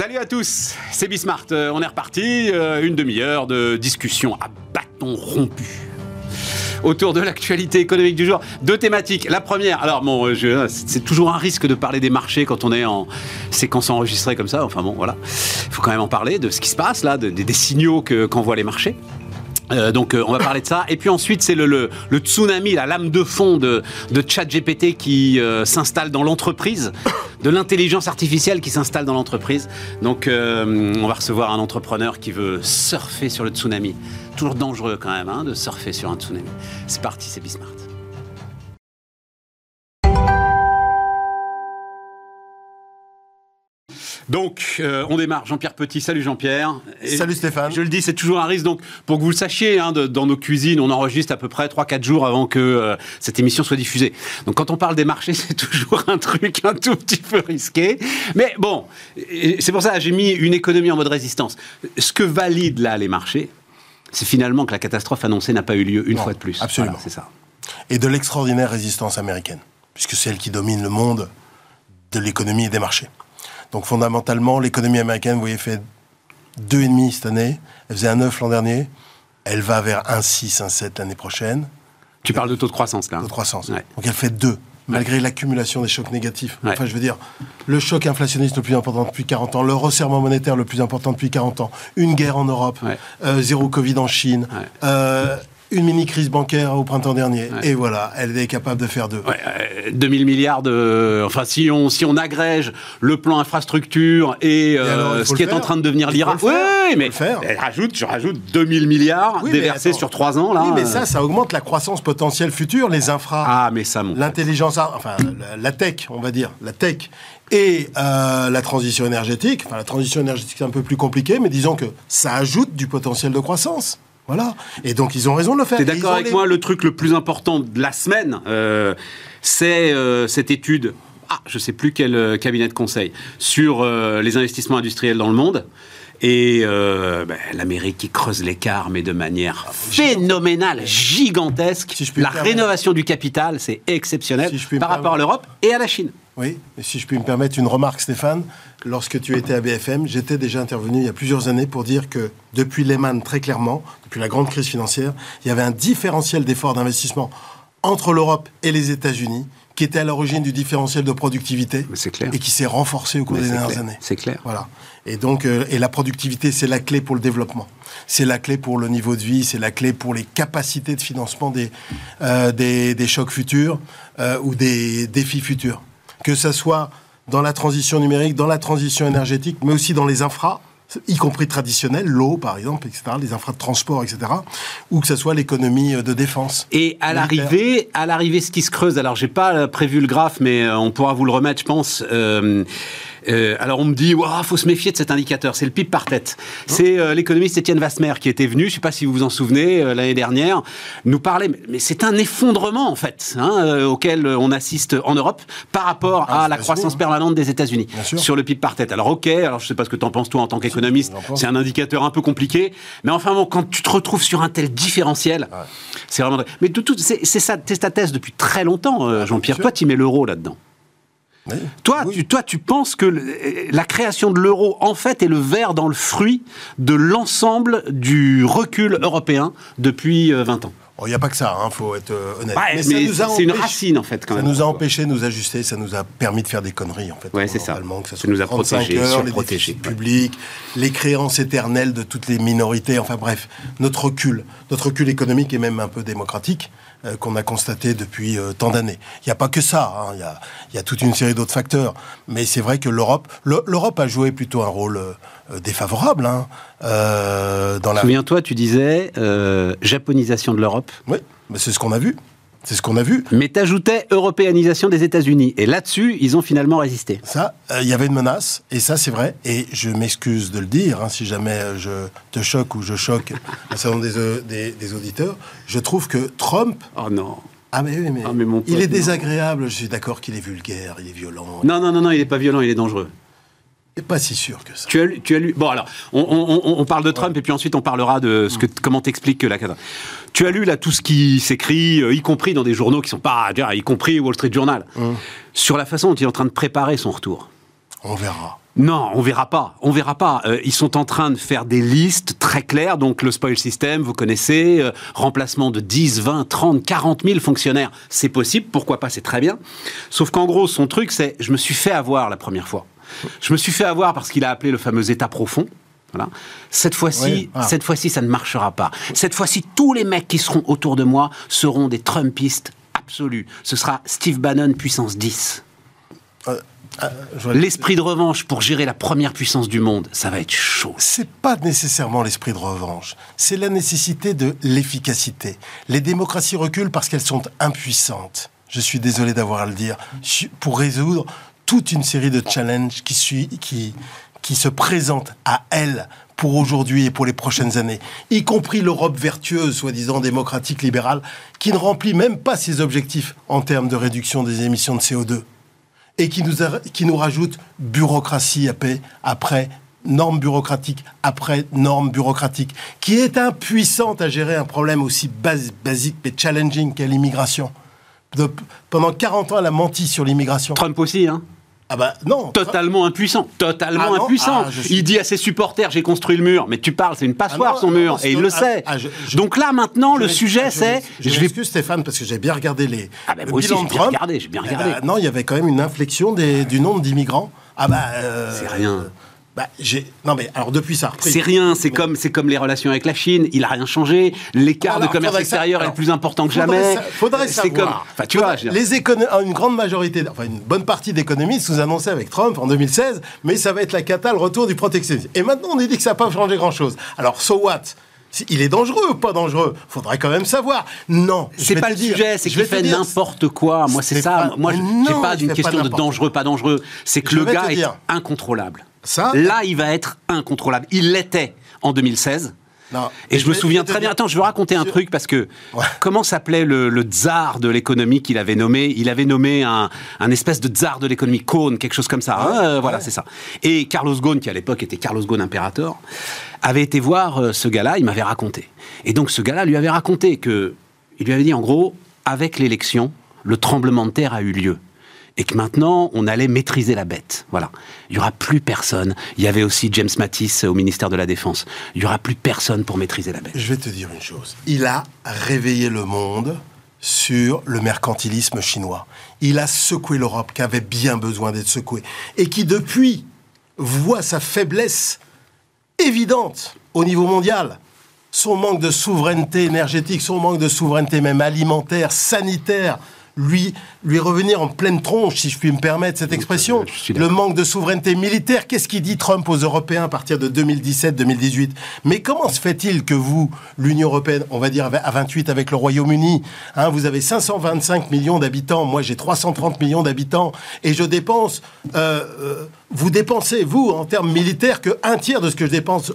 Salut à tous, c'est Bismart. Euh, on est reparti, euh, une demi-heure de discussion à bâton rompu autour de l'actualité économique du jour. Deux thématiques. La première, alors bon, euh, c'est toujours un risque de parler des marchés quand on est en séquence enregistrée comme ça. Enfin bon, voilà. Il faut quand même en parler de ce qui se passe là, des signaux qu'envoient les marchés. Euh, donc euh, on va parler de ça. Et puis ensuite c'est le, tsunami, la lame de fond de, de GPT qui euh, s'installe dans l'entreprise, de l'intelligence artificielle qui s'installe dans l'entreprise. Donc on va recevoir un entrepreneur qui veut surfer sur le tsunami. Toujours dangereux quand même hein, de surfer sur un tsunami. C'est parti, c'est Bismart. Donc, euh, on démarre. Jean-Pierre Petit, salut Jean-Pierre. Salut Stéphane. Je le dis, c'est toujours un risque. Donc, pour que vous le sachiez, hein, dans nos cuisines, on enregistre à peu près 3-4 jours avant que euh, cette émission soit diffusée. Donc, quand on parle des marchés, c'est toujours un truc un tout petit peu risqué. Mais bon, c'est pour ça que j'ai mis une économie en mode résistance. Ce que valident là les marchés, c'est finalement que la catastrophe annoncée n'a pas eu lieu une fois de plus. Absolument. c'est ça. Et de l'extraordinaire résistance américaine, puisque c'est elle qui domine le monde de l'économie et des marchés. Donc fondamentalement, l'économie américaine, vous voyez, fait 2,5 cette année. Elle faisait un 9 l'an dernier. Elle va vers 1,6, 1,7 l'année prochaine. Tu parles de taux de croissance, là. Taux de croissance. Donc elle fait 2, malgré l'accumulation des chocs négatifs. Enfin, je veux dire, le choc inflationniste le plus important depuis 40 ans, le resserrement monétaire le plus important depuis 40 ans, une guerre en Europe, euh, zéro Covid en Chine, euh, une mini-crise bancaire au printemps dernier. Et voilà, elle est capable de faire deux. Ouais, 2000 euh, milliards de... Enfin, si on, si on agrège le plan infrastructure et, euh, ce qui est en train de devenir l'IRA... Oui, mais elle rajoute, je rajoute 2000 milliards déversés sur trois ans. Là. Oui, mais ça, ça augmente la croissance potentielle future, les infras. Ah, mais ça, L'intelligence... Enfin, la, tech, on va dire. La tech et euh, la transition énergétique. Enfin, la transition énergétique, c'est un peu plus compliqué, mais disons que ça ajoute du potentiel de croissance. Voilà. Et donc, ils ont raison de le faire. Tu es d'accord avec moi Le truc le plus important de la semaine, euh, c'est euh, cette étude. Ah, je ne sais plus quel euh, cabinet de conseil sur les investissements industriels dans le monde. Et ben, l'Amérique qui creuse l'écart, mais de manière ah, phénoménale, gigantesque. la rénovation du capital, c'est exceptionnel par rapport à l'Europe et à la Chine. Oui, et si je puis me permettre une remarque, Stéphane, lorsque tu étais à BFM, j'étais déjà intervenu il y a plusieurs années pour dire que depuis Lehman, très clairement, depuis la grande crise financière, il y avait un différentiel d'efforts d'investissement entre l'Europe et les États-Unis qui était à l'origine du différentiel de productivité clair. et qui s'est renforcé au cours des dernières années. C'est clair. Voilà. Et donc, euh, et la productivité, c'est la clé pour le développement. C'est la clé pour le niveau de vie, c'est la clé pour les capacités de financement des, euh, des, des, chocs futurs euh, ou des défis futurs que ce soit dans la transition numérique, dans la transition énergétique, mais aussi dans les infras, y compris traditionnelles, l'eau par exemple, etc., les infras de transport, etc., ou que ce soit l'économie euh, de défense. Et à l'arrivée, à l'arrivée, ce qui se creuse, alors j'ai pas prévu le graphe, mais euh, on pourra vous le remettre, je pense. Euh, euh, alors on me dit, il faut se méfier de cet indicateur, c'est le PIB par tête. C'est euh, l'économiste Étienne Vasmer qui était venu, je ne sais pas si vous vous en souvenez, euh, l'année dernière, nous parler, mais, c'est un effondrement en fait, hein, auquel on assiste en Europe par rapport ah, à la croissance permanente des États-Unis sur le PIB par tête. Alors ok, alors je ne sais pas ce que tu en penses toi en tant qu'économiste, c'est un indicateur un peu compliqué, mais enfin bon, quand tu te retrouves sur un tel différentiel, c'est vraiment... Mais tout, c'est ça, ta thèse depuis très longtemps, ah, Jean-Pierre. Toi, tu mets l'euro là-dedans. Toi, tu, toi, tu penses que la création de l'euro, en fait, est le verre dans le fruit de l'ensemble du recul européen depuis 20 euh, ans il n'y a pas que ça, il hein, faut être euh, honnête. mais, c'est une racine, en fait, quand ça nous a empêché de nous ajuster, ça nous a permis de faire des conneries, en fait. Ouais, c'est ça. Que ça, nous a protégés, heures, les déficits publics, les créances éternelles de toutes les minorités, enfin bref, notre recul, notre recul économique est même un peu démocratique. Euh, qu'on a constaté depuis euh, tant d'années. Il n'y a pas que ça, hein. il y, a, toute une série d'autres facteurs. Mais c'est vrai que l'Europe, l'Europe a joué plutôt un rôle euh, défavorable. Hein, dans la... Souviens-toi, tu disais japonisation de l'Europe. Oui, mais c'est ce qu'on a vu. C'est ce qu'on a vu. Mais t'ajoutais européanisation des États-Unis. Et là-dessus, ils ont finalement résisté. Ça, il y avait une menace. Et ça, c'est vrai. Et je m'excuse de le dire, hein, si jamais je te choque ou je choque un certain nombre des, des, auditeurs. Je trouve que Trump. Oh non. Ah mais oui, mais, ah, il est désagréable. Je suis d'accord qu'il est vulgaire, il est violent. Non, non, non, non, il n'est pas violent, il est dangereux pas si sûr que ça. Tu as, lu, tu as lu. Bon, alors, on, parle de Trump et puis ensuite on parlera de ce que, comment t'expliques que la. Tu as lu là tout ce qui s'écrit, euh, y compris dans des journaux qui sont pas, y compris Wall Street Journal, sur la façon dont il est en train de préparer son retour. On verra. Non, on verra pas. On verra pas. Euh, ils sont en train de faire des listes très claires. Donc le spoil system, vous connaissez, euh, remplacement de 10, 20, 30, 40 000 fonctionnaires, c'est possible. Pourquoi pas? C'est très bien. Sauf qu'en gros, son truc, c'est je me suis fait avoir la première fois. Je me suis fait avoir parce qu'il a appelé le fameux état profond. Voilà. Cette fois-ci, Oui, ah. cette fois-ci, ça ne marchera pas. Cette fois-ci, tous les mecs qui seront autour de moi seront des Trumpistes absolus. Ce sera Steve Bannon puissance 10. Euh, euh, L'esprit de revanche pour gérer la première puissance du monde, ça va être chaud. C'est pas nécessairement l'esprit de revanche, c'est la nécessité de l'efficacité. Les démocraties reculent parce qu'elles sont impuissantes. Je suis désolé d'avoir à le dire, pour résoudre toute une série de challenges qui, sui- qui, qui se présentent à elles pour aujourd'hui et pour les prochaines années, y compris l'Europe vertueuse, soi-disant démocratique libérale, qui ne remplit même pas ses objectifs en termes de réduction des émissions de CO2 et qui nous, qui nous rajoute bureaucratie après, après normes bureaucratiques après normes bureaucratiques, qui est impuissante à gérer un problème aussi bas- basique mais challenging qu'est l'immigration. Pendant 40 ans, elle a menti sur l'immigration. Trump aussi, hein Ah bah non. Totalement impuissant, totalement Ah non, impuissant. ah, suis- Il dit à ses supporters j'ai construit le mur, mais tu parles, c'est une passoire Ah non, son mur, non, et il le sait. je- je- Donc là maintenant, Je le sujet je c'est Je, m'excuse Stéphane parce que j'ai bien regardé les. Ah ben le moi aussi, j'ai bien regardé, j'ai bien regardé. non, il y avait quand même une inflexion des- du nombre d'immigrants. Ah bah. euh, C'est rien. Bah. Non mais alors depuis ça c'est rien, c'est comme c'est comme les relations avec la Chine, il a rien changé, l'écart de commerce ça- extérieur est alors, le plus important que jamais. faudrait savoir. comme enfin tu vois, Faudrait- les écono- une grande majorité, enfin une bonne partie d'économistes nous annonçaient avec Trump en 2016, mais ça va être la cata, le retour du protectionnisme. Et maintenant, on nous dit que ça n'a pas changé grand-chose. Alors, so what? Il est dangereux ou pas dangereux? Faudrait quand même savoir. Non. c'est pas le dire, sujet, c'est je qu'il fait dire, n'importe quoi. Moi, c'est ça. pas- Moi, j'ai pas d'une pas question de dangereux, pas dangereux. C'est que Je le gars est incontrôlable. Ça Là, il va être incontrôlable. Il l'était en 2016. Non. Et je me souviens très bien. Attends, je veux raconter un Je- truc parce que Ouais. comment s'appelait le, le tsar de l'économie qu'il avait nommé? Il avait nommé un, un espèce de tsar de l'économie, Cohn, quelque chose comme ça. hein, Voilà, c'est ça. Et Carlos Ghosn, qui à l'époque était Carlos Ghosn Imperator, avait été voir euh, ce gars-là. Il m'avait raconté. Et donc ce gars-là lui avait raconté que il lui avait dit en gros, avec l'élection, le tremblement de terre a eu lieu. Et que maintenant, on allait maîtriser la bête. Voilà. Il n'y aura plus personne. Il y avait aussi James Mattis au ministère de la Défense. Il n'y aura plus personne pour maîtriser la bête. Je vais te dire une chose. Il a réveillé le monde sur le mercantilisme chinois. Il a secoué l'Europe qui avait bien besoin d'être secouée et qui depuis voit sa faiblesse évidente au niveau mondial. Son manque de souveraineté énergétique, son manque de souveraineté même alimentaire, sanitaire, lui, lui revenir en pleine tronche, si je puis me permettre cette expression. Le manque de souveraineté militaire, qu'est-ce qu'il dit Trump aux Européens à partir de 2017-2018 Mais comment se fait-il que vous, l'Union Européenne, on va dire à 28 avec le Royaume-Uni, hein, vous avez 525 millions d'habitants, moi j'ai 330 millions d'habitants, et je dépense, euh, euh, vous dépensez, vous, en termes militaires, que un tiers de ce que je dépense,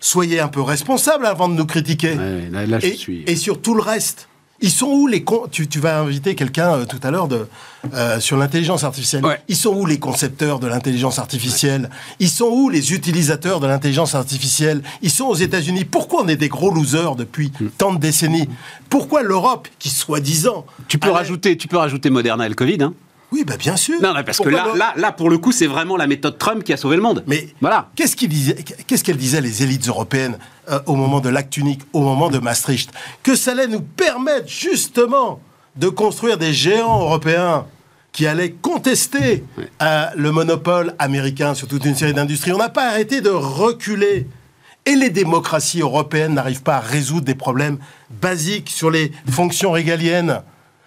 soyez un peu responsable avant de nous critiquer. Ouais, là- là, je et, suis- et sur tout le reste. Ils sont où les con- tu, tu vas inviter quelqu'un euh, tout à l'heure de euh, sur l'intelligence artificielle. Ouais. Ils sont où les concepteurs de l'intelligence artificielle? Ils sont où les utilisateurs de l'intelligence artificielle? Ils sont aux États-Unis. Pourquoi on est des gros losers depuis Hmm. tant de décennies? Pourquoi l'Europe, qui soi-disant Tu peux allait- rajouter, tu peux rajouter Moderna et le Covid. Hein Oui, bah bien sûr. non, non, parce Pourquoi que là, là, là, pour le coup, c'est vraiment la méthode Trump qui a sauvé le monde. Mais voilà. qu'est-ce qu'elles disaient les élites européennes euh, au moment de l'acte unique, au moment de Maastricht? Que ça allait nous permettre justement de construire des géants européens qui allaient contester euh, le monopole américain sur toute une série d'industries. On n'a pas arrêté de reculer. Et les démocraties européennes n'arrivent pas à résoudre des problèmes basiques sur les fonctions régaliennes.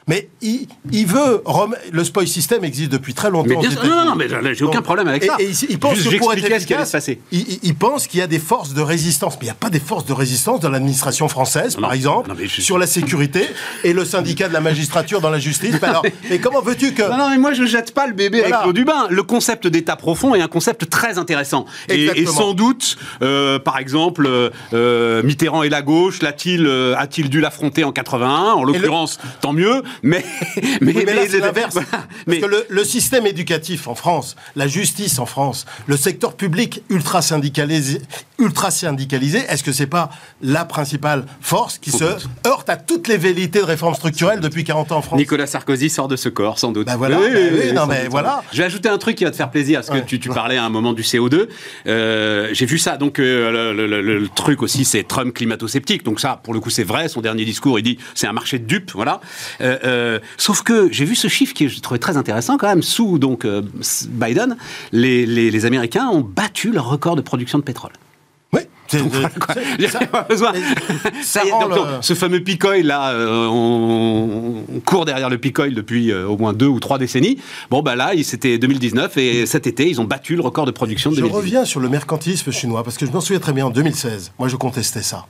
Mais il, il veut... rem- Le spoil system existe depuis très longtemps. Mais bien sûr, non, non, mais j'ai aucun problème avec et- ça. Et, il, il pense Juste, que pour être efficace, se passer. il, il- pense qu'il y a des forces de résistance. Mais il n'y a pas des forces de résistance dans l'administration française, Non, par exemple, non, mais je- sur la sécurité, et le syndicat de la magistrature dans la justice. Mais alors, mais comment veux-tu que... Non, non, mais moi je jette pas le bébé Voilà. avec l'eau du bain. Le concept d'état profond est un concept très intéressant. Et, et sans doute, euh, par exemple, euh, euh, Mitterrand et la gauche, l'a-t-il, euh, a-t-il dû l'affronter en 81 En l'occurrence, tant mieux. Mais mais, mais, là c'est l'inverse. Parce que le, le, système éducatif en France, la justice en France, le secteur public ultra syndicalisé, ultra syndicalisé, est-ce que c'est pas la principale force qui se heurte à toutes les vérités de réforme structurelle depuis 40 ans en France? Nicolas Sarkozy sort de ce corps, sans doute. Bah voilà. Oui, oui, non mais voilà. Je vais ajouter un truc qui va te faire plaisir, parce que tu, tu, parlais à un moment du CO2. Euh, J'ai vu ça. Donc euh, le, le, le, truc aussi, c'est Trump climato-sceptique. Donc ça, pour le coup, c'est vrai. Son dernier discours, il dit c'est un marché de dupes, voilà. Euh, euh sauf que j'ai vu ce chiffre qui je trouvais très intéressant quand même. Sous donc euh, Biden, les, les, les Américains ont battu leur record de production de pétrole. Oui. pas besoin. Ça, donc, le... ce fameux picoil là, euh, on, on, court derrière le picoil depuis euh, au moins deux ou trois décennies. Bon bah là, c'était 2019 et cet été, ils ont battu le record de production de Je 2019. reviens sur le mercantilisme chinois parce que je m'en souviens très bien en 2016. Moi, je contestais ça.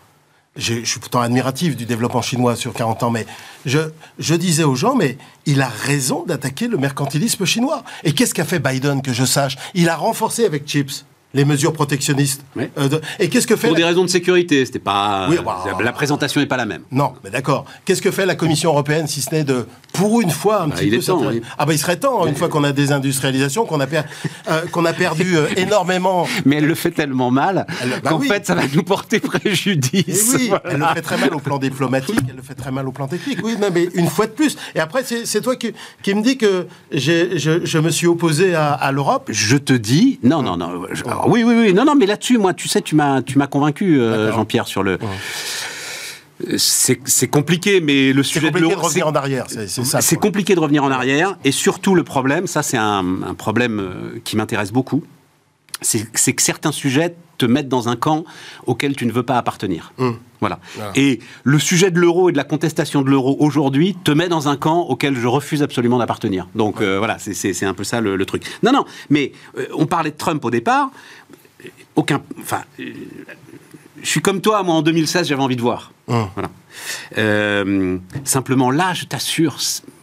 Je, je, suis pourtant admiratif du développement chinois sur 40 ans, mais je, je disais aux gens, mais il a raison d'attaquer le mercantilisme chinois. Et qu'est-ce qu'a fait Biden, que je sache? Il a renforcé avec Chips les mesures protectionnistes. Oui. Euh, de... Et qu'est-ce que fait Pour la... des raisons de sécurité, c'était pas. Oui, bah, la présentation n'est pas la même. Non, mais d'accord. Qu'est-ce que fait la Commission européenne si ce n'est de, pour une fois, un Bah, petit il peu. est temps, oui. Ah bah il serait temps, une fois qu'on a désindustrialisation, qu'on a, per- euh, qu'on a perdu euh, énormément. Mais elle le fait tellement mal Elle- bah qu'en fait, ça va nous porter Et préjudice. oui, Voilà. elle le fait très mal au plan diplomatique, elle le fait très mal au plan technique. Oui, non, mais une fois de plus. Et après, c'est toi qui, qui me dis que je, je me suis opposé à, à l'Europe. Je te dis, non, non, non. je- alors, oui, oui, oui, non, non, mais là-dessus, moi, tu sais, tu m'as, tu m'as convaincu, euh. Jean-Pierre, sur le. C'est c'est compliqué, mais le C'est sujet de compliqué de revenir c'est- en arrière. C'est c'est ça. C'est compliqué de revenir en arrière. Et surtout, le problème, ça, c'est un, un problème euh, qui m'intéresse beaucoup. C'est c'est que certains sujets te mettent dans un camp auquel tu ne veux pas appartenir. Voilà. Voilà. Et le sujet de l'euro et de la contestation de l'euro aujourd'hui te met dans un camp auquel je refuse absolument d'appartenir. Donc euh, voilà, c'est- un peu ça le, le truc. Non, non, mais euh, on parlait de Trump au départ. Aucun. Enfin. euh, je suis comme toi, moi en 2016, j'avais envie de voir. Hum. Voilà. Euh, simplement là, je t'assure,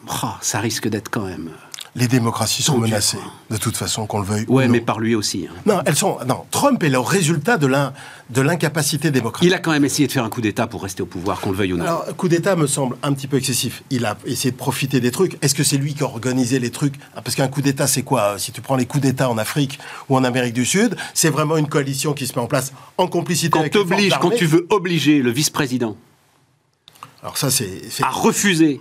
oh, ça risque d'être quand même. Les démocraties sont menacées, de toute façon, qu'on le veuille. Ouais, ou non. mais par lui aussi. hein. Non, elles sont. Non, Trump est le résultat de l'in- de l'incapacité démocratique. Il a quand même essayé de faire un coup d'État pour rester au pouvoir, qu'on le veuille ou non. Alors, coup d'État me semble un petit peu excessif. Il a essayé de profiter des trucs. Est-ce que c'est lui qui a organisé les trucs? Ah, Parce qu'un coup d'État, c'est quoi? Si tu prends les coups d'État en Afrique ou en Amérique du Sud, c'est vraiment une coalition qui se met en place en complicité quand avec les forces quand tu veux obliger le vice-président Alors ça, c'est... c'est- à refuser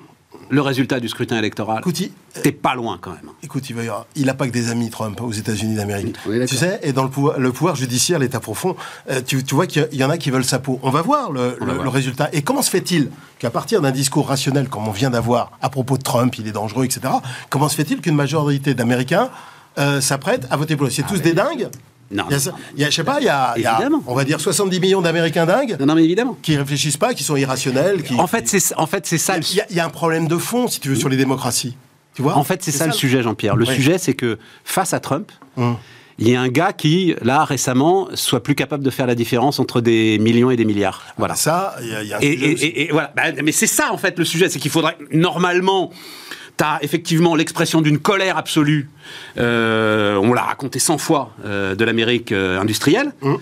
le résultat du scrutin électoral, Écoute, il- t'es pas loin quand même. Écoute, il va il n'a pas que des amis, Trump, aux États-Unis d'Amérique. Oui, tu sais, et dans le pouvoir, le pouvoir judiciaire, l'État profond, euh, tu, tu vois qu'il y, en a qui veulent sa peau. On va voir le, On va le- voir. le résultat. Et comment se fait-il qu'à partir d'un discours rationnel, comme on vient d'avoir à propos de Trump, il est dangereux, etc., comment se fait-il qu'une majorité d'Américains euh, s'apprête à voter pour lui? C'est tous des dingues? Ah, Non, il y a, ça- il y a, je sais pas, il y a, il y a, Évidemment. on va dire 70 millions d'Américains dingues non, non, mais évidemment. qui réfléchissent pas, qui sont irrationnels. Qui, En fait, c'est en fait c'est ça. il y, a, il y a un problème de fond, si tu veux, sur les démocraties. Tu vois? En fait, c'est ça, le sujet, Jean-Pierre. Le sujet, c'est que face à Trump, Hum. il y a un gars qui, là, récemment, soit plus capable de faire la différence entre des millions et des milliards. Voilà. Ça, il y a, un Et, sujet et- et voilà. Bah, mais c'est ça, en fait, le sujet. C'est qu'il faudrait, normalement, tu as effectivement l'expression d'une colère absolue. euh, on l'a raconté 100 fois euh, de l'Amérique euh, industrielle. Mmh.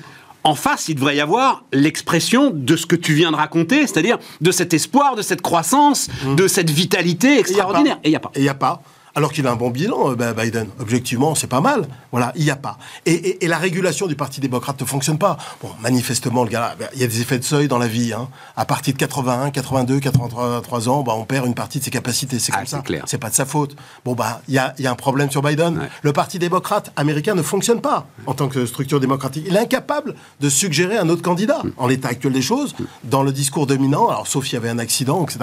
En face, il devrait y avoir l'expression de ce que tu viens de raconter, c'est-à-dire de cet espoir, de cette croissance, de cette vitalité extraordinaire. Et il n'y a pas. Et il n'y a pas. Alors qu'il a un bon bilan, euh, bah, Biden. Objectivement, c'est pas mal. Voilà, il n'y a pas. Et, et- et la régulation du Parti démocrate ne fonctionne pas. Bon, manifestement, le gars, bah, il y a des effets de seuil dans la vie. Hein. À partir de 81, 82, 83 ans, bah, on perd une partie de ses capacités. C'est Ah, comme c'est ça. clair. C'est pas de sa faute. Bon, bah, il y a, il y a un problème sur Biden. Ouais. Le Parti démocrate américain ne fonctionne pas en tant que structure démocratique. Il est incapable de suggérer un autre candidat. Mm. En l'état actuel des choses, dans le discours dominant, alors sauf s'il y avait un accident, etc.,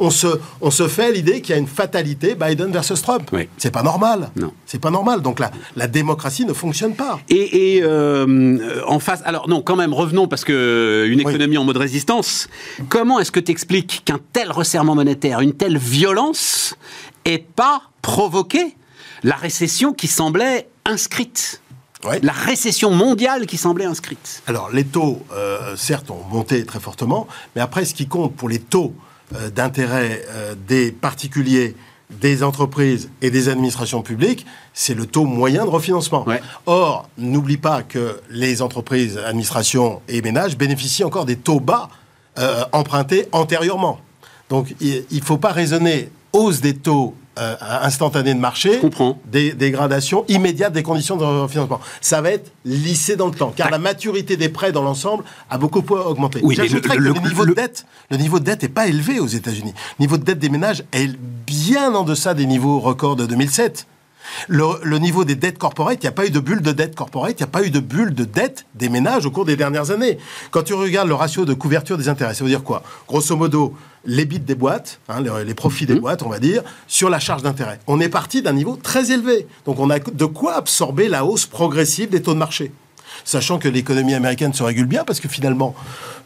on se, on se fait l'idée qu'il y a une fatalité Biden versus Trump. Oui. C'est pas normal. Non. C'est pas normal. Donc la, la démocratie ne fonctionne pas. Et, et, euh, en face, alors non, quand même, revenons parce que une économie en mode résistance. Comment est-ce que tu expliques qu'un tel resserrement monétaire, une telle violence, ait pas provoqué la récession qui semblait inscrite, Ouais. la récession mondiale qui semblait inscrite Alors, les taux, euh, certes, ont monté très fortement, mais après, ce qui compte pour les taux euh, d'intérêt euh, des particuliers, des entreprises et des administrations publiques, c'est le taux moyen de refinancement. Ouais. Or, n'oublie pas que les entreprises, administrations et ménages bénéficient encore des taux bas euh, empruntés antérieurement. Donc il ne faut pas raisonner hausse des taux euh, instantanée de marché, Des, dégradations immédiates des conditions de financement. Ça va être lissé dans le temps, car la maturité des prêts dans l'ensemble a beaucoup augmenté. Oui, le, que le, niveau de dette, le niveau de dette n'est pas élevé aux États-Unis. Le niveau de dette des ménages est bien en deçà des niveaux records de 2007. Le, niveau des dettes corporate, il n'y a pas eu de bulle de dette corporate, il n'y a pas eu de bulle de dette des ménages au cours des dernières années. Quand tu regardes le ratio de couverture des intérêts, ça veut dire quoi? Grosso modo, les bits des boîtes, hein, les, profits des mmh. boîtes, on va dire, sur la charge d'intérêt. On est parti d'un niveau très élevé. Donc on a de quoi absorber la hausse progressive des taux de marché. Sachant que l'économie américaine se régule bien parce que finalement,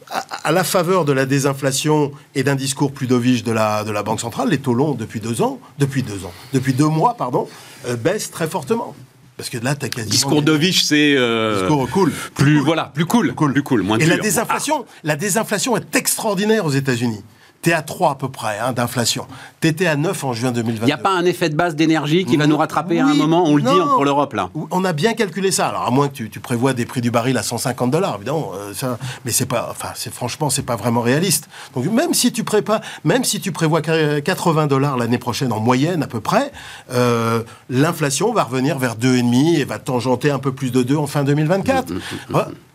à, la faveur de la désinflation et d'un discours plus dovish de la, de la Banque centrale, les taux longs depuis deux ans, depuis deux ans, depuis deux mois, pardon, euh, baissent très fortement. Parce que là, tu as quasiment. Discours dovish, c'est. Euh, discours cool. Plus, voilà, plus cool. cool. Plus cool, moins Et la désinflation, la désinflation est extraordinaire aux États-Unis. T'es à 3 à peu près hein, d'inflation. T'étais à 9 en juin 2022. Il n'y a pas un effet de base d'énergie qui va nous rattraper à un moment On le dit pour l'Europe, là? On a bien calculé ça. Alors, à moins que tu, prévois des prix du baril à 150 dollars, évidemment. Euh, ça, mais c'est pas, enfin, c'est franchement, c'est pas vraiment réaliste. Donc, même si tu prévois, même si tu prévois 80 dollars l'année prochaine en moyenne, à peu près, euh, l'inflation va revenir vers 2,5 et va tangenter un peu plus de 2 en fin 2024.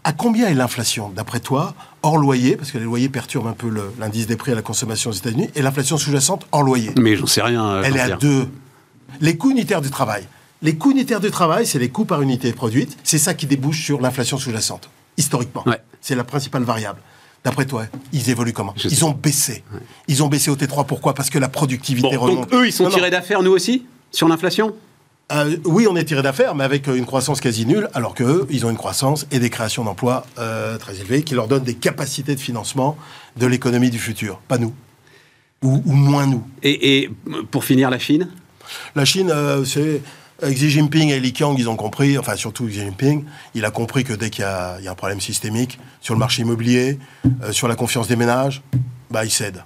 À combien est l'inflation, d'après toi, hors loyer, parce que les loyers perturbent un peu l'indice des prix à la consommation aux États-Unis, et l'inflation sous-jacente hors loyer? Mais j'en sais rien. Euh, Elle est à 2. Les coûts unitaires du travail. Les coûts unitaires du travail, c'est les coûts par unité produite. C'est ça qui débouche sur l'inflation sous-jacente, historiquement. C'est la principale variable. D'après toi, ils évoluent comment? Ils ont baissé. Ils ont baissé au T3. Pourquoi? Parce que la productivité remonte. Donc eux, ils sont tirés d'affaires, nous aussi, sur l'inflation? Euh, oui, on est tiré d'affaires, mais avec une croissance quasi nulle, alors qu'eux, ils ont une croissance et des créations d'emplois euh, très élevées qui leur donnent des capacités de financement de l'économie du futur. Pas nous. Ou, moins nous. Et, pour finir, la Chine? La Chine, euh, c'est. Xi Jinping et Li Qiang, ils ont compris, enfin surtout Xi Jinping, il a compris que dès qu'il y, a un problème systémique sur le marché immobilier, sur la confiance des ménages, bah, il cède.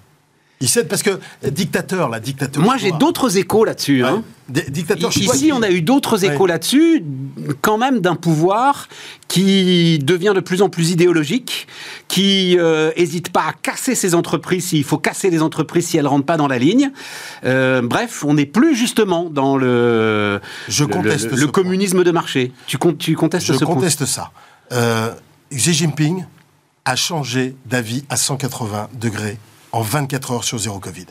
Il cède parce que dictateur, la dictateur. Moi, j'ai d'autres échos là-dessus. Hein. Dictateur Ici, on a eu d'autres échos là-dessus, quand même d'un pouvoir qui devient de plus en plus idéologique, qui n'hésite euh, pas à casser ses entreprises s'il faut casser les entreprises si elles rentrent pas dans la ligne. Euh, bref, on n'est plus justement dans le, Je conteste le, communisme de marché. Tu, tu contestes Je ce conteste ça. Euh, Xi Jinping a changé d'avis à 180 degrés en 24 heures sur zéro Covid.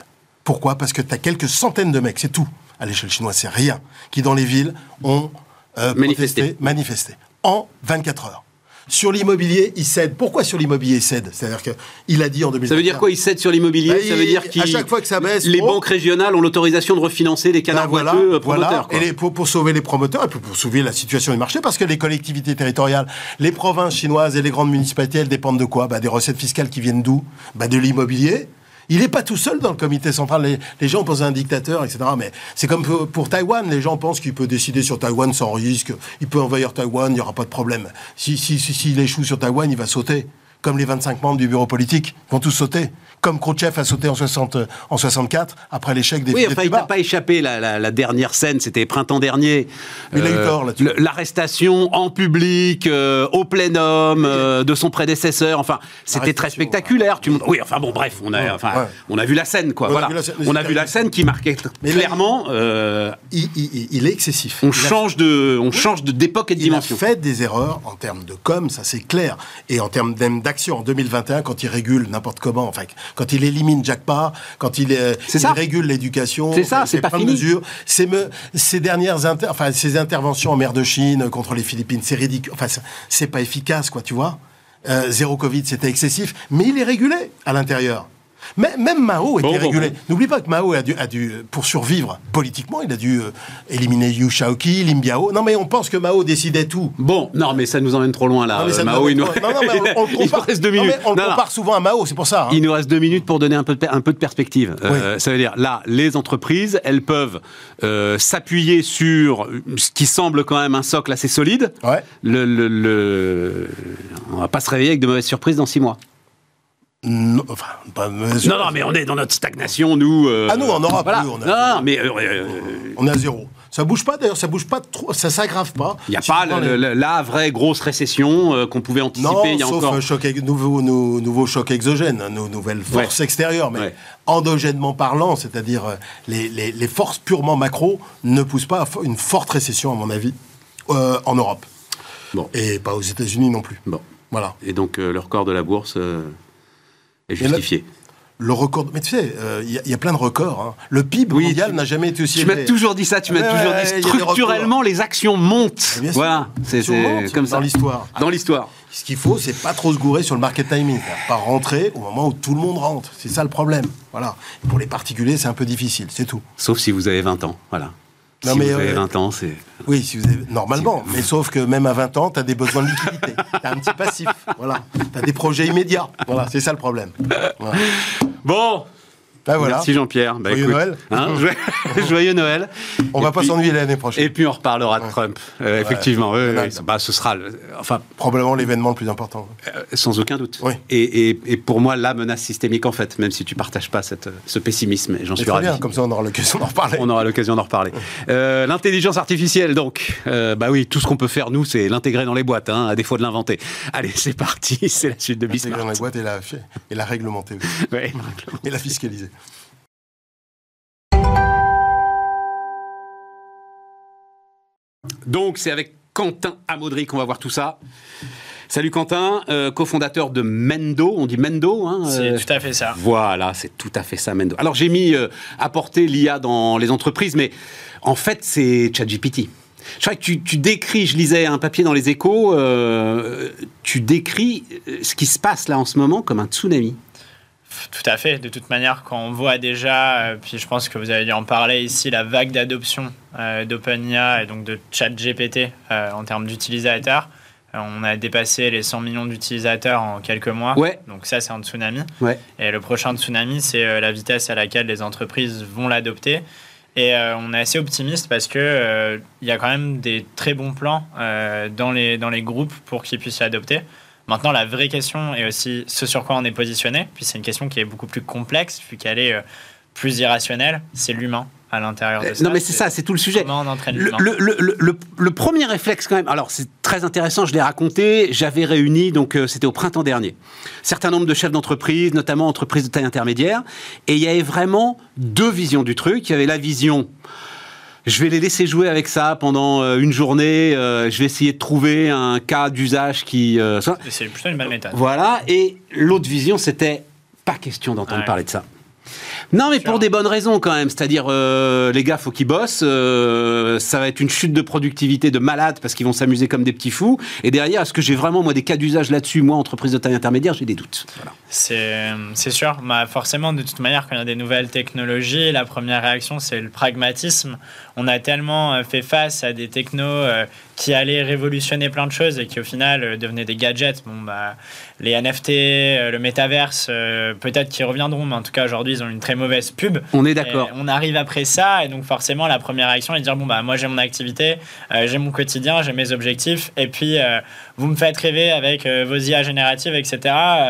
Pourquoi? Parce que tu as quelques centaines de mecs, c'est tout. À l'échelle chinoise, c'est rien. Qui, dans les villes, ont euh, manifesté. manifesté. En 24 heures. Sur l'immobilier, il cède. Pourquoi sur l'immobilier il cède? C'est-à-dire qu'il a dit en 2021... Ça veut dire quoi, il cède sur l'immobilier? Bah, Ça veut dire qu'à chaque fois que ça baisse, les banques régionales ont l'autorisation de refinancer les canards bah, euh, promoteurs. Et pour, pour, sauver les promoteurs et pour, sauver la situation du marché, parce que les collectivités territoriales, les provinces chinoises et les grandes municipalités, elles dépendent de quoi? Bah, Des recettes fiscales qui viennent d'où? Bah, De l'immobilier il n'est pas tout seul dans le comité central. Les, gens pensent à un dictateur, etc. Mais c'est comme pour, Taïwan. Les gens pensent qu'il peut décider sur Taïwan sans risque. Il peut envahir Taïwan, il n'y aura pas de problème. S'il si, échoue sur Taïwan, il va sauter. Comme les 25 membres du bureau politique vont tous sauter comme Khrouchtchev a sauté en, 60, en 64, après l'échec des Oui, enfin, il n'a pas échappé. La, dernière scène, c'était printemps dernier. il a eu euh, tort là-dessus. L'arrestation en public, euh, au plénum, euh, de son prédécesseur. Enfin, c'était très spectaculaire. Tu... Oui, enfin bon, bref, on a, enfin, on a vu la scène, quoi. On voilà. A on a vu la scène qui marquait clairement. il, est excessif. On change de, on change d'époque et de dimension. Il a fait des erreurs en termes de com, ça c'est clair, et en termes d'action en 2021 quand il régule n'importe comment. Enfin, quand il élimine Jack quand il, régule l'éducation, c'est ça, c'est pas fini. mesures, ces, dernières enfin ces interventions en mer de Chine contre les Philippines, c'est ridicule. Enfin, c'est pas efficace, quoi, tu vois. Euh, zéro Covid, c'était excessif, mais il est régulé à l'intérieur. Mais même Mao était régulé. N'oublie pas que Mao a dû, a dû, pour survivre politiquement, il a dû euh, éliminer Yu Shaoqi, Lim Biao. Non, mais on pense que Mao décidait tout. Bon, non, mais ça nous emmène trop loin là. Mao, il nous... reste deux minutes. on compare souvent à Mao, c'est pour ça. Hein. Il nous reste deux minutes pour donner un peu de, un peu de perspective. Euh, ça veut dire, là, les entreprises, elles peuvent euh, s'appuyer sur ce qui semble quand même un socle assez solide. Ouais. Le, le, le... On va pas se réveiller avec de mauvaises surprises dans six mois. Non, enfin, pas non, non, mais on est dans notre stagnation, nous. Euh, ah, nous, en Europe, voilà. on a, non, mais. Euh, on est à zéro. Ça bouge pas d'ailleurs, ça bouge pas trop, ça s'aggrave pas. Il n'y a pas la vraie grosse récession euh, qu'on pouvait anticiper il y a sauf encore. un choc, nouveau, nouveau choc exogène, nos nouvelles forces extérieures. Mais endogènement parlant, c'est-à-dire euh, les, les, forces purement macro, ne poussent pas à une forte récession, à mon avis, euh, en Europe. Bon. Et pas aux États-Unis non plus. Bon. Voilà. Et donc le record de la bourse est justifié le record. Mais tu sais, il euh, y, a plein de records. Hein. Le PIB mondial n'a jamais été aussi élevé. Tu m'as toujours dit ça. Tu m'as toujours dit structurellement, les actions montent. Voilà, c'est comme ça. Dans l'histoire. Dans l'histoire. Ce qu'il faut, c'est pas trop se gourer sur le market timing. Pas rentrer au moment où tout le monde rentre. C'est ça le problème. Voilà. pour les particuliers, c'est un peu difficile. C'est tout. Sauf si vous avez 20 ans. Voilà. Non, si mais vous avez 20 euh, ans, c'est. Oui, si vous avez... normalement. Mais sauf que même à 20 ans, tu as des besoins de liquidité. tu as un petit passif. Voilà. Tu as des projets immédiats. Voilà, c'est ça le problème. Bon, ben voilà. Merci Jean-Pierre. Bah, joyeux Noël. Hein, joyeux Noël. On va pas s'ennuyer l'année prochaine. Et puis on reparlera de Trump. Euh, effectivement, bah, ce sera enfin probablement l'événement le plus important. Euh, sans aucun doute. Et, et, pour moi la menace systémique en fait, même si tu partages pas cette, ce pessimisme, j'en suis ravi. Bien, comme ça on aura l'occasion d'en reparler. On aura l'occasion d'en reparler. Euh, l'intelligence artificielle donc, bah oui, tout ce qu'on peut faire nous, c'est l'intégrer dans les boîtes, hein, à défaut de l'inventer. Allez, c'est parti, c'est la suite de Bismarck. L'intégrer dans les boîtes et la, et la réglementer aussi. et la fiscaliser. Donc c'est avec Quentin Amodry qu'on va voir tout ça. Salut Quentin, euh, cofondateur de Mendo, on dit Mendo hein, C'est euh, tout à fait ça. Voilà, c'est tout à fait ça Mendo. Alors j'ai mis euh, apporter l'IA dans les entreprises, mais en fait c'est ChatGPT. Je crois que tu, tu, décris, je lisais un papier dans les échos, tu décris ce qui se passe là en ce moment comme un tsunami. Tout à fait. De toute manière, quand on voit déjà, euh, puis je pense que vous avez dû en parler ici, la vague d'adoption euh, d'OpenIA et donc de ChatGPT euh, en termes d'utilisateurs, on a dépassé les 100 millions d'utilisateurs en quelques mois. Ouais. Donc ça, c'est un tsunami. Ouais. Et le prochain tsunami, c'est la vitesse à laquelle les entreprises vont l'adopter. Et on est assez optimiste parce que il y a quand même des très bons plans dans, les, dans les groupes pour qu'ils puissent l'adopter. Maintenant, la vraie question est aussi ce sur quoi on est positionné, puis c'est une question qui est beaucoup plus complexe, vu qu'elle est euh, plus irrationnelle, c'est l'humain à l'intérieur de euh, ça. Non, mais c'est ça, c'est tout le sujet. Comment on entraîne le, le, le, le, premier réflexe, quand même, alors c'est très intéressant, je l'ai raconté, j'avais réuni, donc euh, c'était au printemps dernier, certain nombre de chefs d'entreprise, notamment entreprises de taille intermédiaire, et il y avait vraiment deux visions du truc. Il y avait la vision je vais les laisser jouer avec ça pendant euh, une journée. Euh, je vais essayer de trouver un cas d'usage qui. Euh, c'est plutôt une bonne méthode. Voilà. Et l'autre vision, c'était pas question d'entendre parler de ça. Non, mais pour des bonnes raisons quand même. C'est-à-dire, euh, les gars, faut qu'ils bossent. Euh, ça va être une chute de productivité de malade parce qu'ils vont s'amuser comme des petits fous. Et derrière, est-ce que j'ai vraiment moi des cas d'usage là-dessus Moi, entreprise de taille intermédiaire, j'ai des doutes. C'est sûr. Bah, forcément, de toute manière, quand il y a des nouvelles technologies, la première réaction, c'est le pragmatisme. On a tellement euh, fait face à des technos qui allaient révolutionner plein de choses et qui au final devenaient des gadgets. Bon, bah, les NFT, le métaverse, peut-être qu'ils reviendront, mais en tout cas aujourd'hui ils ont une très mauvaise pub. On est d'accord. On arrive après ça et donc forcément la première réaction est de dire bon bah moi j'ai mon activité, euh, j'ai mon quotidien, j'ai mes objectifs et puis euh, vous me faites rêver avec euh, vos IA génératives etc.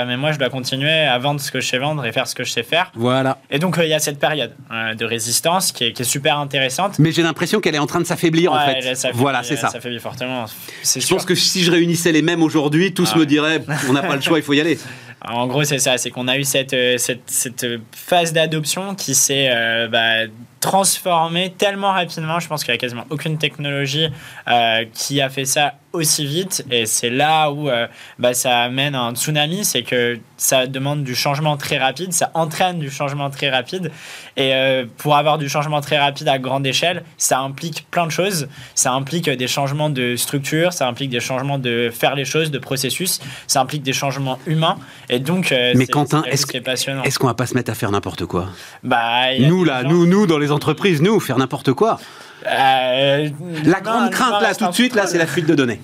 mais moi je dois continuer à vendre ce que je sais vendre et faire ce que je sais faire. Voilà. Et donc il y a cette période de résistance qui est, qui est, super intéressante. Mais j'ai l'impression qu'elle est en train de s'affaiblir en fait. voilà c'est ça. Ça s'affaiblit fortement. Je pense que si je réunissais les mêmes aujourd'hui, tous ah me diraient on n'a pas le choix, il faut y aller. En gros, c'est ça, c'est qu'on a eu cette, cette, cette phase d'adoption qui s'est euh, bah, transformée tellement rapidement. Je pense qu'il n'y a quasiment aucune technologie euh, qui a fait ça aussi vite. Et c'est là où euh, bah, ça amène un tsunami, c'est que ça demande du changement très rapide, ça entraîne du changement très rapide. Et euh, pour avoir du changement très rapide à grande échelle, ça implique plein de choses. Ça implique des changements de structure, ça implique des changements de faire les choses, de processus, ça implique des changements humains. Et donc, mais Quentin, est-ce est qu'on va pas se mettre à faire n'importe quoi? Bah, Nous là, nous, nous dans les entreprises, nous faire n'importe quoi. Euh, la grande crainte là, tout de suite, là, c'est la fuite de données.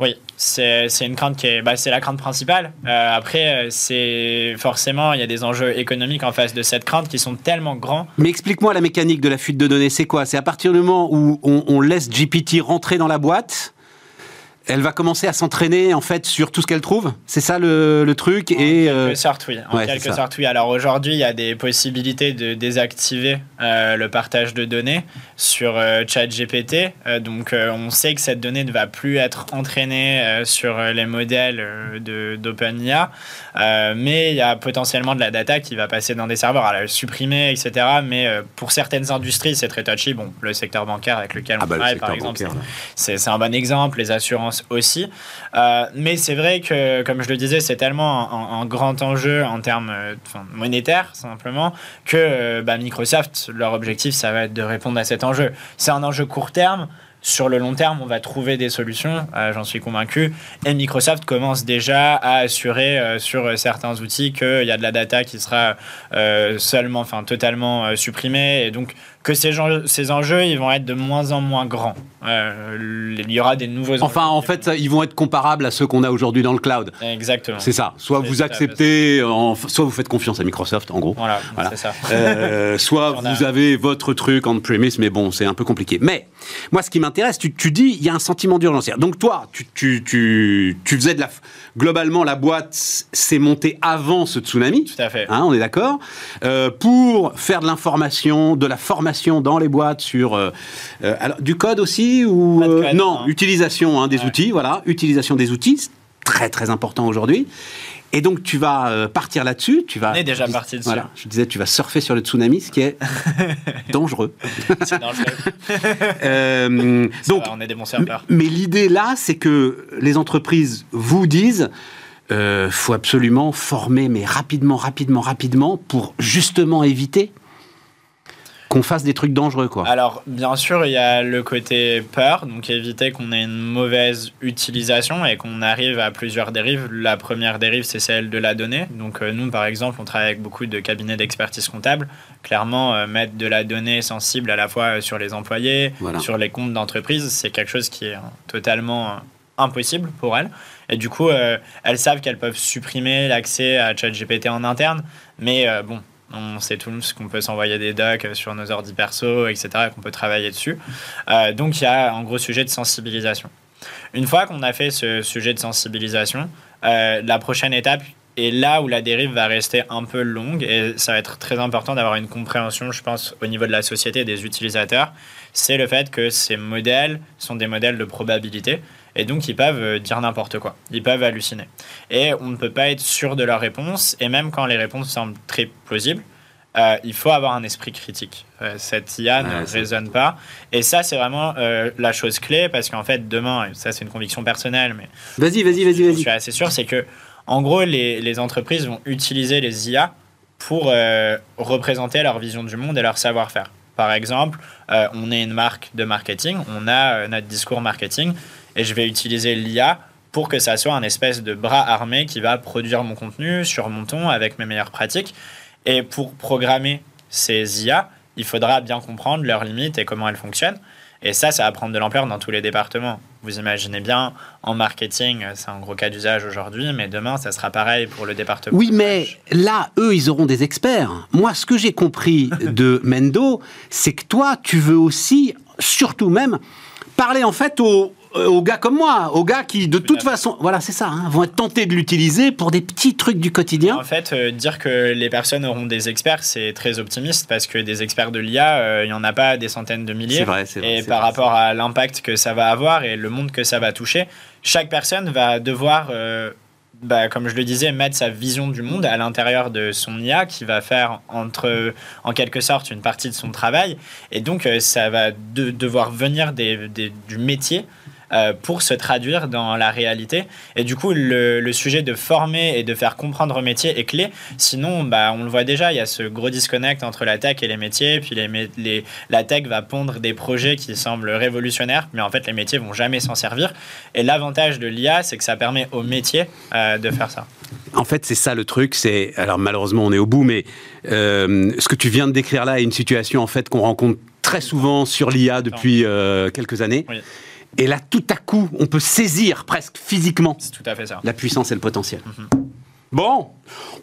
Oui, c'est une crainte qui est, bah, c'est la crainte principale. Euh, après, c'est forcément, il y a des enjeux économiques en face de cette crainte qui sont tellement grands. Mais explique-moi la mécanique de la fuite de données. C'est quoi? C'est à partir du moment où on, laisse GPT rentrer dans la boîte. Elle va commencer à s'entraîner en fait sur tout ce qu'elle trouve. C'est ça le, le truc. En et quelque euh, sorte, oui. En ouais, quelque sorte, oui. Alors aujourd'hui, il y a des possibilités de désactiver euh, le partage de données sur euh, ChatGPT. Euh, donc on sait que cette donnée ne va plus être entraînée sur les modèles de- d'OpenIA, mais il y a potentiellement de la data qui va passer dans des serveurs, à la supprimer, etc. Mais pour certaines industries, c'est très touchy. Bon, le secteur bancaire avec lequel on ah bah, le travaille, par exemple, c'est un bon exemple, les assurances aussi. Euh, mais c'est vrai que, comme je le disais, c'est tellement un, grand enjeu en termes euh, monétaires, simplement, que euh, bah, Microsoft, leur objectif, ça va être de répondre à cet enjeu. C'est un enjeu court terme. Sur le long terme, on va trouver des solutions, j'en suis convaincu. Et Microsoft commence déjà à assurer sur certains outils qu'il y a de la data qui sera seulement, enfin totalement supprimée. Et donc que ces, gens- ces enjeux, ils vont être de moins en moins grands. Euh, il y aura des nouveaux enjeux. Enfin, en fait, ils vont être comparables à ceux qu'on a aujourd'hui dans le cloud. Exactement. C'est ça. Soit vous ça, acceptez, en- soit vous faites confiance à Microsoft, en gros. Voilà, Voilà. c'est ça. Euh, soit vous avez votre truc en premise, mais bon, c'est un peu compliqué. Mais moi, ce qui m'intéresse, tu, tu dis, il y a un sentiment d'urgence. Donc toi, tu, tu, tu, tu faisais de la... Globalement, la boîte s'est montée avant ce tsunami. Tout à fait. Hein, on est d'accord Euh, Pour faire de l'information, de la formation dans les boîtes sur... euh, euh, alors, du code aussi ou euh, code, Non, non. utilisation hein, des Ouais. outils, voilà. Utilisation des outils, c'est très très important aujourd'hui. Et donc tu vas partir là-dessus, tu vas... On est déjà parti dessus. Voilà, je disais, tu vas surfer sur le tsunami, ce qui est dangereux. C'est dangereux. Euh, donc, va, on est des bons serveurs. mais l'idée là, c'est que les entreprises vous disent, euh, faut absolument former, mais rapidement, rapidement, rapidement, pour justement éviter qu'on fasse des trucs dangereux, quoi. Alors, bien sûr, il y a le côté peur, donc éviter qu'on ait une mauvaise utilisation et qu'on arrive à plusieurs dérives. La première dérive, c'est celle de la donnée. Donc, euh, nous, par exemple, on travaille avec beaucoup de cabinets d'expertise comptable. Clairement, euh, mettre de la donnée sensible à la fois sur les employés, Voilà. sur les comptes d'entreprise, c'est quelque chose qui est euh, totalement euh, impossible pour elles. Et du coup, euh, elles savent qu'elles peuvent supprimer l'accès à ChatGPT en interne, mais euh, bon, on sait tous qu'on peut s'envoyer des docs sur nos ordi perso, etc., et qu'on peut travailler dessus. Euh, donc, il y a un gros sujet de sensibilisation. Une fois qu'on a fait ce sujet de sensibilisation, euh, la prochaine étape est là où la dérive va rester un peu longue et ça va être très important d'avoir une compréhension, je pense, au niveau de la société et des utilisateurs. C'est le fait que ces modèles sont des modèles de probabilité et donc ils peuvent euh, dire n'importe quoi. Ils peuvent halluciner. Et on ne peut pas être sûr de leurs réponses et même quand les réponses semblent très plausibles, euh, il faut avoir un esprit critique. Euh, cette IA Ouais, ne c'est- raisonne pas. Et ça, c'est vraiment euh, la chose clé parce qu'en fait, demain, et ça c'est une conviction personnelle, mais Vas-y, vas-y, vas-y, je vas-y. suis assez sûr, c'est que en gros, les, entreprises vont utiliser les IA pour euh, représenter leur vision du monde et leur savoir-faire. Par exemple, euh, on est une marque de marketing, on a euh, notre discours marketing, et je vais utiliser l'IA pour que ça soit un espèce de bras armé qui va produire mon contenu sur mon ton avec mes meilleures pratiques. Et pour programmer ces IA, il faudra bien comprendre leurs limites et comment elles fonctionnent. Et ça, ça va prendre de l'ampleur dans tous les départements. Vous imaginez bien, en marketing, c'est un gros cas d'usage aujourd'hui, mais demain, ça sera pareil pour le département. Oui, mais là, eux, ils auront des experts. Moi, ce que j'ai compris de Mendo, c'est que toi, tu veux aussi, surtout même, parler en fait aux, aux gars comme moi, aux gars qui, de toute façon, voilà, c'est ça, hein, vont être tentés de l'utiliser pour des petits trucs du quotidien. En fait, euh, dire que les personnes auront des experts, c'est très optimiste parce que des experts de l'IA, euh, il n'y en a pas des centaines de milliers. C'est vrai, c'est vrai. Et par vrai, rapport à l'impact que ça va avoir et le monde que ça va toucher, chaque personne va devoir, euh, bah, comme je le disais, mettre sa vision du monde à l'intérieur de son IA qui va faire entre, en quelque sorte une partie de son travail. Et donc, euh, ça va de- devoir venir des- des- du métier. Euh, pour se traduire dans la réalité. Et du coup, le, le sujet de former et de faire comprendre au métier est clé. Sinon, bah, on le voit déjà, il y a ce gros disconnect entre la tech et les métiers. Puis les, mé- les- la tech va pondre des projets qui semblent révolutionnaires, mais en fait, les métiers vont jamais s'en servir. Et l'avantage de l'IA, c'est que ça permet aux métiers euh, de faire ça. En fait, c'est ça le truc. C'est alors malheureusement, on est au bout, mais euh, ce que tu viens de décrire là est une situation en fait qu'on rencontre très souvent sur l'IA depuis euh, quelques années. Oui. Et là, tout à coup, on peut saisir presque physiquement C'est tout à fait ça. la puissance et le potentiel. Bon,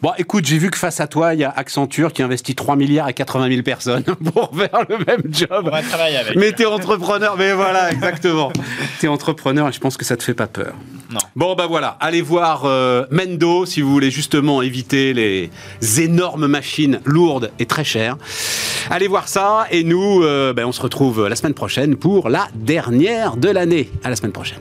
Bon, écoute, j'ai vu que face à toi, il y a Accenture qui investit 3 milliards et 80 000 personnes pour faire le même job. On va travailler avec. Mais t'es entrepreneur, mais voilà, exactement. t'es entrepreneur et je pense que ça te fait pas peur. Non. Bon, bah voilà, allez voir euh, Mendo si vous voulez justement éviter les énormes machines lourdes et très chères. Allez voir ça et nous, euh, ben, on se retrouve la semaine prochaine pour la dernière de l'année. À la semaine prochaine.